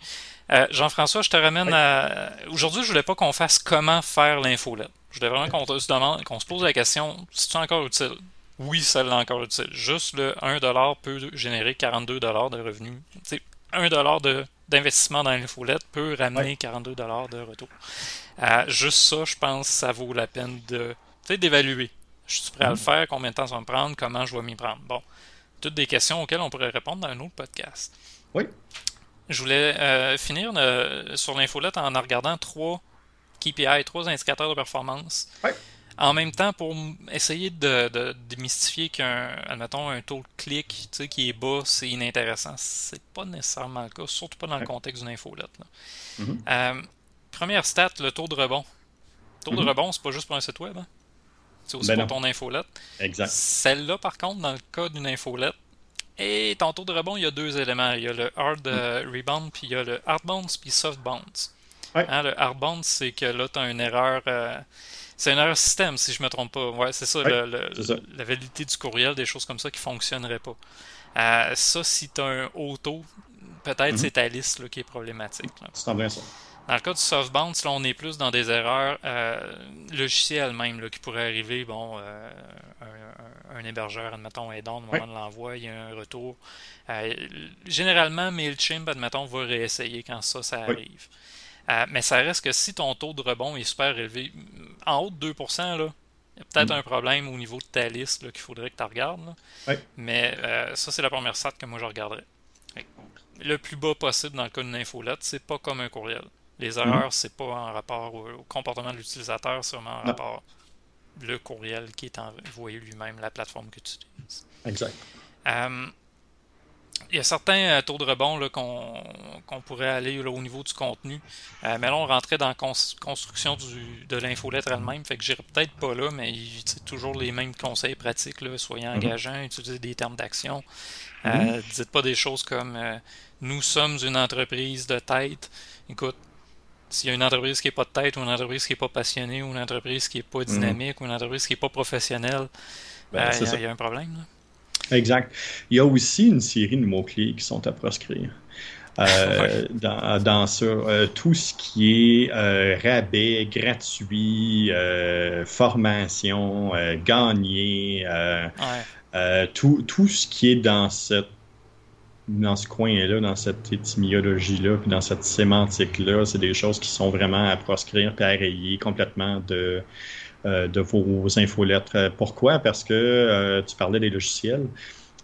Jean-François, je te ramène à. Aujourd'hui, je voulais pas qu'on fasse comment faire l'infolette. Je voulais vraiment qu'on se demande, qu'on se pose la question si c'est encore utile? Oui, ça l'est encore utile. Juste le 1$ peut générer 42$ de revenus. C'est 1$ d'investissement dans l'infolette peut ramener 42$ de retour juste ça, je pense que ça vaut la peine de d'évaluer. Je suis prêt à le mhm. faire, combien de temps ça va me prendre, comment je vais m'y prendre? Bon, toutes des questions auxquelles on pourrait répondre dans un autre podcast. Oui. Je voulais euh, finir euh, sur l'infolette en regardant trois KPI, trois indicateurs de performance. Oui. En même temps, pour essayer de, démystifier qu'un, admettons, un taux de clic qui est bas, c'est inintéressant. C'est pas nécessairement le cas, surtout pas dans le contexte d'une infolette. Mhm. Euh, Première stat, le taux de rebond. Le taux de mhm. rebond, c'est pas juste pour un site web. Hein. C'est aussi ben pour ton infolette. Exact. Celle-là, par contre, dans le cas d'une infolette, et ton taux de rebond, il y a deux éléments. Il y a le hard euh, mhm. rebound, puis il y a le hard bounce, puis soft bounce. Hein, le hard bounce, c'est que là, tu as une erreur. Euh, c'est une erreur système, si je me trompe pas. Ouais, c'est ça, la validité du courriel, des choses comme ça qui ne fonctionneraient pas. Euh, ça, si tu as un auto, peut-être mhm. c'est ta liste là, qui est problématique. C'est bien ça. Dans le cas du soft bounce, là, on est plus dans des erreurs euh, logicielles même là, qui pourraient arriver. Bon, euh, un, hébergeur, admettons, est dans au moment de l'envoi, il y a un retour. Euh, généralement, MailChimp, admettons, va réessayer quand ça, ça arrive. Euh, mais ça reste que si ton taux de rebond est super élevé, en haut de 2%, là, il y a peut-être mm. un problème au niveau de ta liste qu'il faudrait que tu regardes. Mais ça, c'est la première stat que moi je regarderais. Le plus bas possible dans le cas d'une infolette, c'est pas comme un courriel. Les mhm. erreurs, c'est pas en rapport au, comportement de l'utilisateur, c'est vraiment en rapport le courriel qui est envoyé lui-même, la plateforme que tu utilises. Exact. Euh, il y a certains euh, taux de rebond qu'on pourrait aller au niveau du contenu. Euh, mais là, on rentrait dans la construction du, de l'infolettre elle-même. Fait que j'irai peut-être pas là, mais c'est toujours les mêmes conseils pratiques. Là, soyez mhm. engageants, utilisez des termes d'action. Mm Dites pas des choses comme nous sommes une entreprise de tête. Écoute, s'il y a une entreprise qui n'est pas de tête, ou une entreprise qui n'est pas passionnée, ou une entreprise qui n'est pas mhm. dynamique, ou une entreprise qui n'est pas professionnelle, ben, ben, il y, a un problème. Exact. Il y a aussi une série de mots-clés qui sont à proscrire. Euh, dans, ça, euh, tout ce qui est euh, rabais, gratuit, formation, gagner, tout, tout ce qui est dans cette dans ce coin-là, dans cette étymologie-là, puis dans cette sémantique-là, c'est des choses qui sont vraiment à proscrire puis à rayer complètement de, euh, de vos infolettres. Pourquoi? Parce que euh, tu parlais des logiciels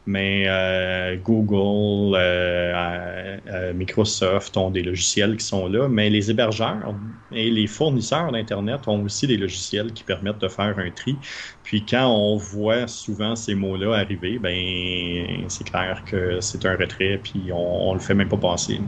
mais euh, Google, euh, euh, Microsoft ont des logiciels qui sont là, mais les hébergeurs et les fournisseurs d'Internet ont aussi des logiciels qui permettent de faire un tri. Puis quand on voit souvent ces mots-là arriver, ben c'est clair que c'est un retrait, puis on, on le fait même pas passer.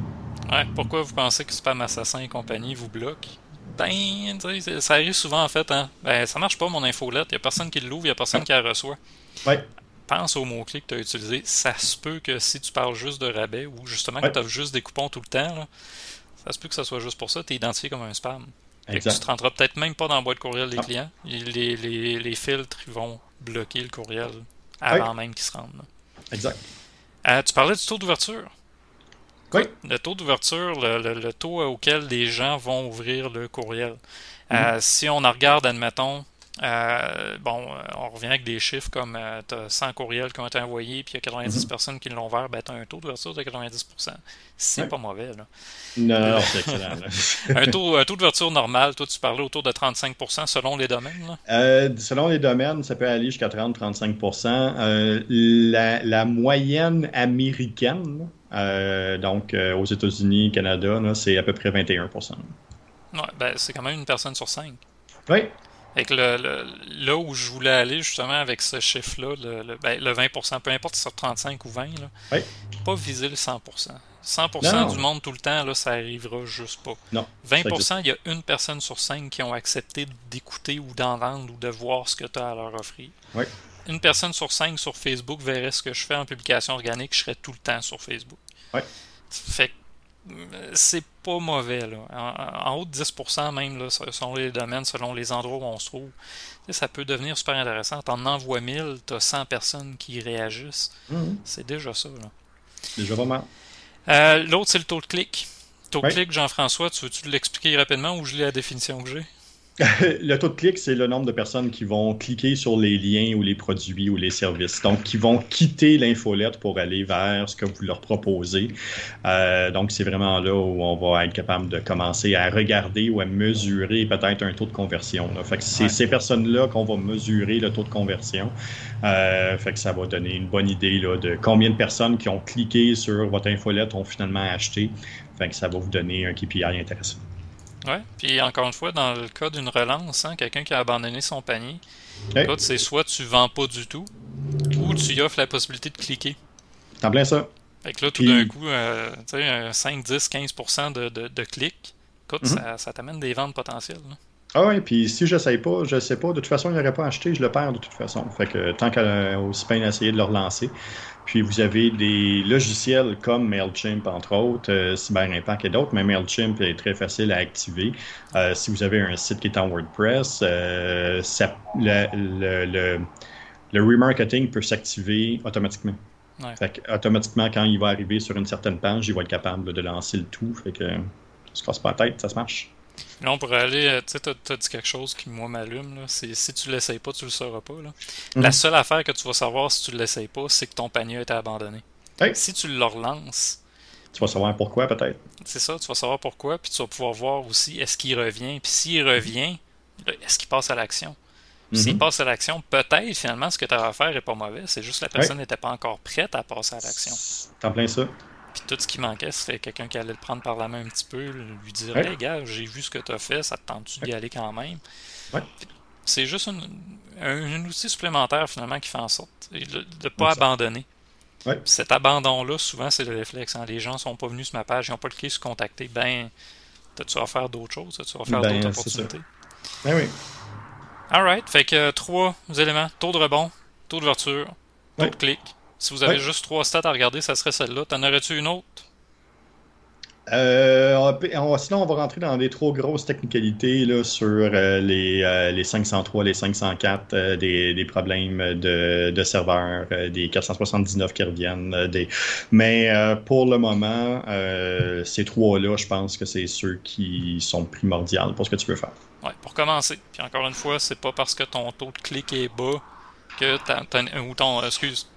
Ouais, pourquoi vous pensez que Spam Assassin et compagnie vous bloquent? Ben, ça arrive souvent en fait. Hein? Ben, ça marche pas mon infolette. Il n'y a personne qui l'ouvre, il n'y a personne qui la reçoit. Ouais. Pense au mot-clé que tu as utilisé. Ça se peut que si tu parles juste de rabais ou justement que tu as juste des coupons tout le temps, ça se peut que ça soit juste pour ça, tu es identifié comme un spam. tu ne te rentreras peut-être même pas dans la boîte courriel des clients. Les, les, les, filtres ils vont bloquer le courriel avant même qu'ils se rendent. Exact. Euh, tu parlais du taux d'ouverture. Oui. Le taux d'ouverture, le, taux auquel les gens vont ouvrir le courriel. Euh, mhm. si on en regarde, admettons, euh, bon, euh, on revient avec des chiffres comme tu as 100 courriels qui ont été envoyés, puis il y a 90 mhm. personnes qui l'ont ouvert, ben, tu as un taux d'ouverture de 90% C'est pas mauvais. Là. Non, c'est excellent. un taux, taux d'ouverture normal, toi, tu parlais autour de 35% selon les domaines euh, Selon les domaines, ça peut aller jusqu'à 30-35 la, la, moyenne américaine, donc aux États-Unis, Canada, c'est à peu près 21 Ouais, ben, c'est quand même une personne sur cinq. Oui, avec le, là où je voulais aller justement avec ce chiffre-là, le, le, ben, 20%, peu importe si c'est 35 ou 20, là, pas viser le 100%. 100% du monde tout le temps, là, ça arrivera juste pas. Non, 20%, il y a une personne sur cinq qui ont accepté d'écouter ou d'entendre ou de voir ce que tu as à leur offrir. Oui. Une personne sur cinq sur Facebook verrait ce que je fais en publication organique, je serais tout le temps sur Facebook. Oui. Fait c'est pas mauvais. Là. En, haut de 10% même, là, selon les domaines, selon les endroits où on se trouve. Ça peut devenir super intéressant. T'en envoies 1000, t'as 100 personnes qui réagissent. Mhm. C'est déjà ça. Là. Déjà vraiment. Euh, l'autre, c'est le taux de clic. Taux de clic, Jean-François, tu veux-tu l'expliquer rapidement ou je lis la définition que j'ai? Le taux de clic, c'est le nombre de personnes qui vont cliquer sur les liens ou les produits ou les services. Donc, qui vont quitter l'infolette pour aller vers ce que vous leur proposez. Euh, donc, c'est vraiment là où on va être capable de commencer à regarder ou à mesurer peut-être un taux de conversion. Fait que c'est ces personnes-là qu'on va mesurer le taux de conversion. Euh, fait que ça va donner une bonne idée là, de combien de personnes qui ont cliqué sur votre infolette ont finalement acheté. Fait que ça va vous donner un KPI intéressant. Ouais, puis encore une fois, dans le cas d'une relance, hein, quelqu'un qui a abandonné son panier, c'est soit tu vends pas du tout, ou tu offres la possibilité de cliquer. T'en plein ça. Fait que là, tout d'un coup, euh, tu sais, 5, 10, 15% de, de, de clics, écoute, mhm. ça, ça t'amène des ventes potentielles. Ah oui, puis si je sais pas, je sais pas, de toute façon, il n'aurait pas acheté, je le perds de toute façon. Fait que tant qu'à aussi peine essayer de le relancer. Puis vous avez des logiciels comme MailChimp, entre autres, euh, CyberImpact et d'autres, mais MailChimp est très facile à activer. Euh, si vous avez un site qui est en WordPress, euh, le, remarketing peut s'activer automatiquement. Fait automatiquement, quand il va arriver sur une certaine page, il va être capable de lancer le tout. Fait que se casse pas la tête, ça se marche. Là, on pourrait aller, euh, tu sais, tu as dit quelque chose qui, moi, m'allume. C'est si tu l'essayes pas, tu le sauras pas. Là. Mhm. La seule affaire que tu vas savoir si tu ne l'essayes pas, c'est que ton panier a été abandonné. Si tu le relances. Tu vas savoir pourquoi, peut-être. C'est ça, tu vas savoir pourquoi, puis tu vas pouvoir voir aussi est-ce qu'il revient. Puis s'il revient, est-ce qu'il passe à l'action? S'il mhm. passe à l'action, peut-être finalement ce que tu as à faire n'est pas mauvais. C'est juste que la personne n'était pas encore prête à passer à l'action. T'en plein ça? Tout ce qui manquait, c'était quelqu'un qui allait le prendre par la main un petit peu, lui dire Hey, gars, j'ai vu ce que tu as fait, ça te tente-tu d'y aller quand même? C'est juste un, outil supplémentaire finalement qui fait en sorte de ne pas abandonner. Cet abandon-là, souvent, c'est le réflexe. Hein. Les gens sont pas venus sur ma page, ils n'ont pas cliqué sur contacter. Ben, tu vas faire d'autres choses, tu vas faire ben, d'autres opportunités? Ben oui. Alright, fait que trois éléments taux de rebond, taux d'ouverture, taux de clic, si vous avez juste trois stats à regarder, ça serait celle-là. T'en aurais-tu une autre? Euh, sinon, on va rentrer dans des trop grosses technicalités là, sur euh, les, euh, les 503, les 504, des, problèmes de, de serveurs, des 479 qui reviennent. Des... Mais pour le moment, ces trois-là, je pense que c'est ceux qui sont primordiaux pour ce que tu veux faire. Ouais, pour commencer. Puis encore une fois, c'est pas parce que ton taux de clic est bas que ou ton, excuse,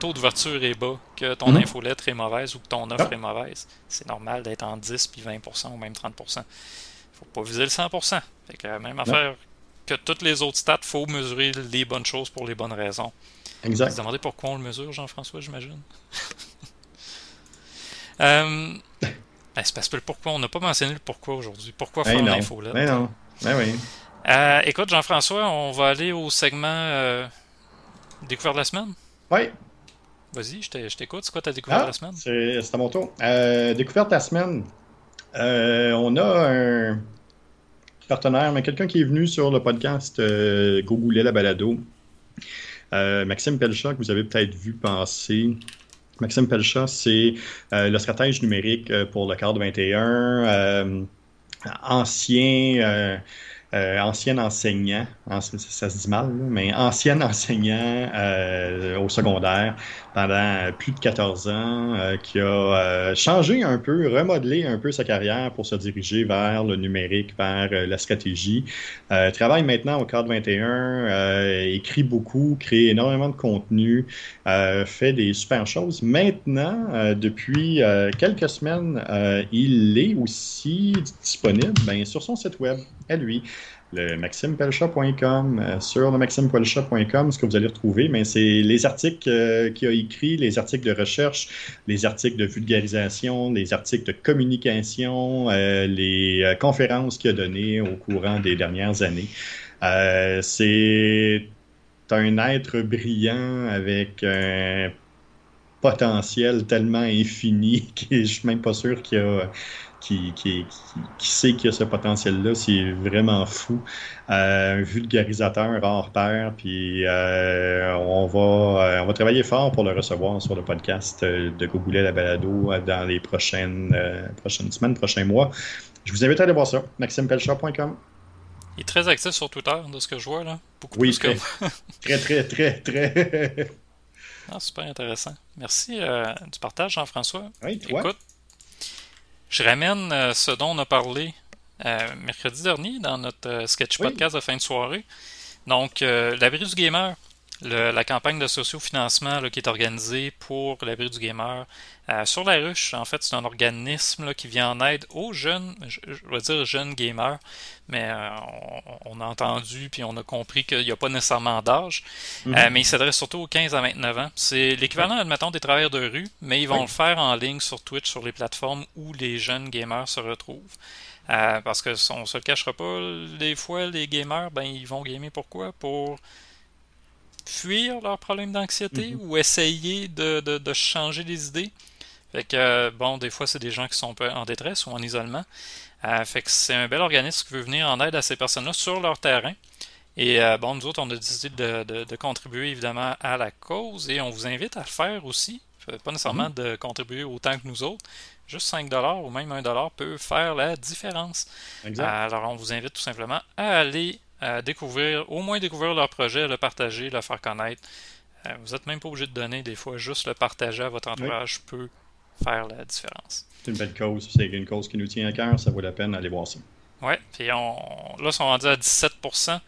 taux d'ouverture est bas, que ton mhm. infolettre est mauvaise ou que ton offre ah. est mauvaise. C'est normal d'être en 10 puis 20% ou même 30%. faut pas viser le 100%. Fait que même affaire que toutes les autres stats, faut mesurer les bonnes choses pour les bonnes raisons. Exact. Vous demandez pourquoi on le mesure, Jean-François, j'imagine. euh, ben, c'est parce que pourquoi on n'a pas mentionné le pourquoi aujourd'hui. Pourquoi ben faire ben l'infolette? Ben non. Ben oui. Euh, écoute, Jean-François, on va aller au segment euh, découverte de la semaine. Oui. Vas-y, je t'écoute. C'est quoi ta découverte de la ah, semaine? C'est à mon tour. Euh, découverte de la semaine. Euh, on a un partenaire, mais quelqu'un qui est venu sur le podcast euh, Go la balado. Maxime Pelchat, que vous avez peut-être vu passer. Maxime Pelchat, c'est le stratège numérique pour le cadre 21, ancien euh, ancien enseignant, ça, se dit mal, mais ancien enseignant euh, au secondaire pendant plus de 14 ans, euh, qui a changé un peu, remodelé un peu sa carrière pour se diriger vers le numérique, vers la stratégie. travaille maintenant au cadre 21, écrit beaucoup, crée énormément de contenu, fait des super choses. Maintenant, depuis quelques semaines, il est aussi disponible ben, sur son site web à lui le maximepelchat.com. Euh, sur le maximepelchat.com, ce que vous allez retrouver, mais c'est les articles euh, qu'il a écrits, les articles de recherche, les articles de vulgarisation, les articles de communication, euh, les conférences qu'il a données au courant des dernières années. c'est un être brillant avec un potentiel tellement infini que je suis même pas sûr qu'il a qui, qui, sait qu'il y a ce potentiel-là. C'est vraiment fou. Euh, un vulgarisateur hors pair. Puis euh, on, va, euh, on va travailler fort pour le recevoir sur le podcast de Gogoulet la balado dans les prochaines, prochaines semaines, prochains mois. Je vous invite à aller voir ça. MaximePelchat.com. Il est très actif sur Twitter, de ce que je vois. Là. Beaucoup oui, plus très, que... très, très, très, très. ah, super intéressant. Merci du partage, Jean-François. Oui, toi. Écoute, je ramène euh, ce dont on a parlé euh, mercredi dernier dans notre euh, sketch podcast de fin de soirée. Donc, l'abri du gamer, la campagne de sociofinancement qui est organisée pour l'abri du gamer sur la ruche. En fait, c'est un organisme qui vient en aide aux jeunes, je, vais dire jeunes gamers, mais on, a entendu puis on a compris qu'il n'y a pas nécessairement d'âge, mm-hmm. mais il s'adresse surtout aux 15 à 29 ans. C'est l'équivalent, admettons, des travailleurs de rue, mais ils vont le faire en ligne sur Twitch, sur les plateformes où les jeunes gamers se retrouvent. parce que on se le cachera pas, des fois les gamers, ben ils vont gamer pourquoi? Pour fuir leurs problèmes d'anxiété mhm. ou essayer de, de, changer les idées? Fait que, euh, bon, des fois, c'est des gens qui sont en détresse ou en isolement. Euh, fait que c'est un bel organisme qui veut venir en aide à ces personnes-là sur leur terrain. Et euh, bon, nous autres, on a décidé de, de, contribuer évidemment à la cause et on vous invite à le faire aussi. Pas nécessairement mhm. de contribuer autant que nous autres. Juste 5$ ou même 1$ peut faire la différence. alors, on vous invite tout simplement à aller découvrir, au moins découvrir leur projet, le partager, le faire connaître. Euh, vous n'êtes même pas obligé de donner, des fois, juste le partager à votre entourage peut faire la différence. C'est une belle cause, c'est une cause qui nous tient à cœur, ça vaut la peine d'aller voir ça. Oui, puis on, là, ils sont rendus à 17%,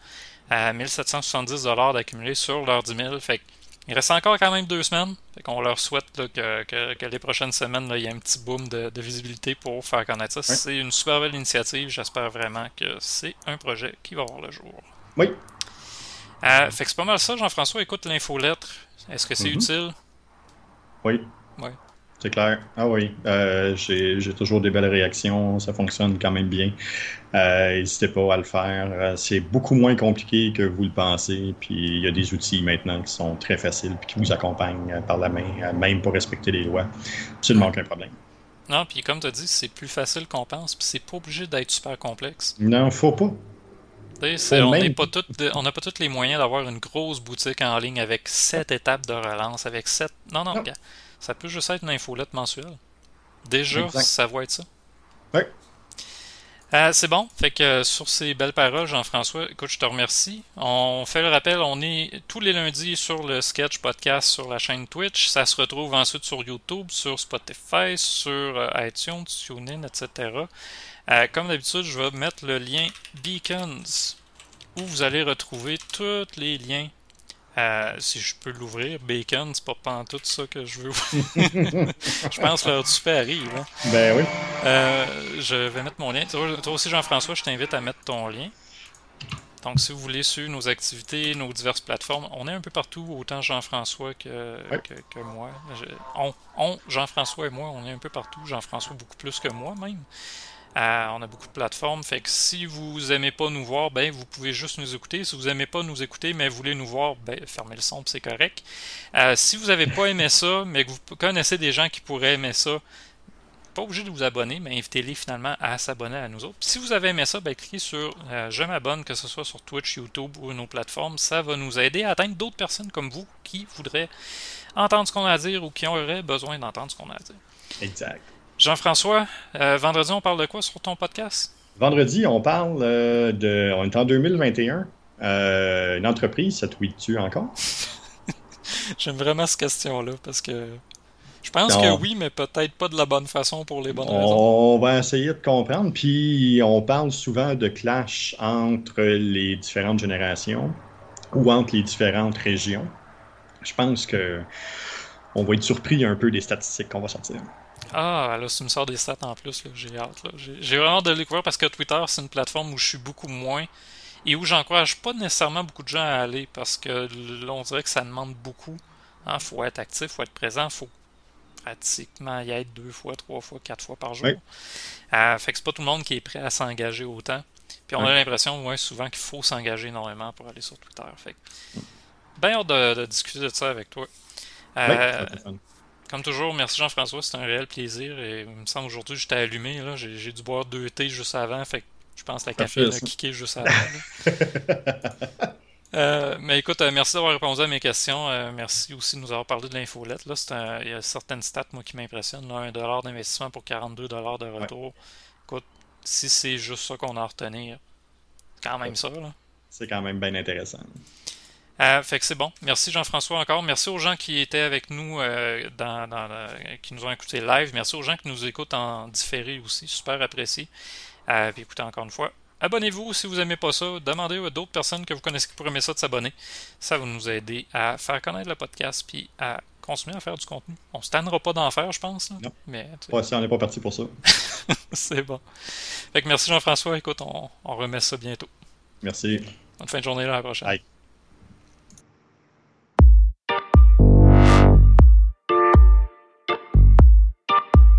à 1770$ d'accumuler sur leur 10 000. Fait il reste encore quand même deux semaines. Fait qu'on leur souhaite que, que, les prochaines semaines, il y ait un petit boom de, visibilité pour faire connaître ça. C'est une super belle initiative. J'espère vraiment que c'est un projet qui va voir le jour. Oui. Euh, fait que c'est pas mal ça, Jean-François. Écoute l'infolettre. Est-ce que c'est mm-hmm. utile? Oui. Oui. C'est clair. Ah oui, euh, j'ai toujours des belles réactions, ça fonctionne quand même bien. Euh, n'hésitez pas à le faire. Euh, c'est beaucoup moins compliqué que vous le pensez. Puis il y a des outils maintenant qui sont très faciles et qui vous accompagnent par la main, même pour respecter les lois. Absolument aucun problème. Non, puis comme tu as dit, c'est plus facile qu'on pense, puis c'est pas obligé d'être super complexe. Non, faut pas. on n'a pas, pas tous les moyens d'avoir une grosse boutique en ligne avec sept étapes de relance, avec sept. Non, non, non. Ça peut juste être une infolette mensuelle. Déjà, ça va être ça. Oui. Euh, c'est bon. Fait que euh, sur ces belles paroles, Jean-François, écoute, je te remercie. On fait le rappel, on est tous les lundis sur le sketch podcast sur la chaîne Twitch. Ça se retrouve ensuite sur YouTube, sur Spotify, sur euh, iTunes, TuneIn, etc. comme d'habitude, je vais mettre le lien Beacons où vous allez retrouver tous les liens euh, si je peux l'ouvrir, bacon, c'est pas pendant tout ça que je veux. je pense faire du super Hein? Ben oui. Euh, je vais mettre mon lien. Toi, aussi, Jean-François, je t'invite à mettre ton lien. Donc, si vous voulez suivre nos activités, nos diverses plateformes, on est un peu partout, autant Jean-François que, que, moi. on Jean-François et moi, on est un peu partout. Jean-François beaucoup plus que moi même. On a beaucoup de plateformes. Fait que si vous aimez pas nous voir, ben vous pouvez juste nous écouter. Si vous aimez pas nous écouter, mais voulez nous voir, ben fermez le son, c'est correct. Euh, si vous avez pas aimé ça, mais que vous connaissez des gens qui pourraient aimer ça, pas obligé de vous abonner, mais invitez-les finalement à s'abonner à nous autres. si vous avez aimé ça, ben, cliquez sur euh, Je m'abonne, que ce soit sur Twitch, YouTube ou une autre plateforme. Ça va nous aider à atteindre d'autres personnes comme vous qui voudraient entendre ce qu'on a à dire ou qui auraient besoin d'entendre ce qu'on a à dire. Exact. Jean-François, euh, vendredi, on parle de quoi sur ton podcast? Vendredi, on parle euh, de. On est en 2021. une entreprise, ça tweet-tu encore? J'aime vraiment cette question-là parce que je pense que oui, mais peut-être pas de la bonne façon pour les bonnes raisons. On va essayer de comprendre. Puis on parle souvent de clash entre les différentes générations ou entre les différentes régions. Je pense que on va être surpris un peu des statistiques qu'on va sortir. Ah, là, tu me sors des stats en plus, j'ai hâte. J'ai vraiment de le découvrir parce que Twitter, c'est une plateforme où je suis beaucoup moins et où j'encourage pas nécessairement beaucoup de gens à aller parce que là, on dirait que ça demande beaucoup. Il hein, faut être actif, faut être présent, faut pratiquement y être deux fois, trois fois, quatre fois par jour. Euh, fait que c'est pas tout le monde qui est prêt à s'engager autant. Puis on a l'impression ouais, souvent qu'il faut s'engager énormément pour aller sur Twitter. Fait bien hâte de, discuter de ça avec toi. Euh, comme toujours, merci Jean-François, c'est un réel plaisir. Et il me semble aujourd'hui j'étais allumé. J'ai dû boire deux thés juste avant. Fait que je pense que la café a kické juste avant. Euh, mais écoute, euh, merci d'avoir répondu à mes questions. Euh, merci aussi de nous avoir parlé de l'infolette. Là, il y a certaines stats moi, qui m'impressionnent. Un dollar d'investissement pour 42 dollars de retour. Écoute, si c'est juste ça qu'on a à retenir, c'est quand même ça. C'est quand même bien intéressant. Fait que c'est bon. Merci Jean-François encore. Merci aux gens qui étaient avec nous, dans, qui nous ont écouté live. Merci aux gens qui nous écoutent en différé aussi. Super apprécié. puis écoutez encore une fois, Abonnez-vous si vous n'aimez pas ça. Demandez à d'autres personnes que vous connaissez qui pourraient aimer ça de s'abonner. Ça va nous aider à faire connaître le podcast puis à continuer à faire du contenu. On ne se tannera pas d'en faire, je pense. Non. Mais, si on n'est pas parti pour ça. C'est bon. Fait que merci Jean-François. Écoute, on, remet ça bientôt. Merci. Bonne fin de journée, à la prochaine.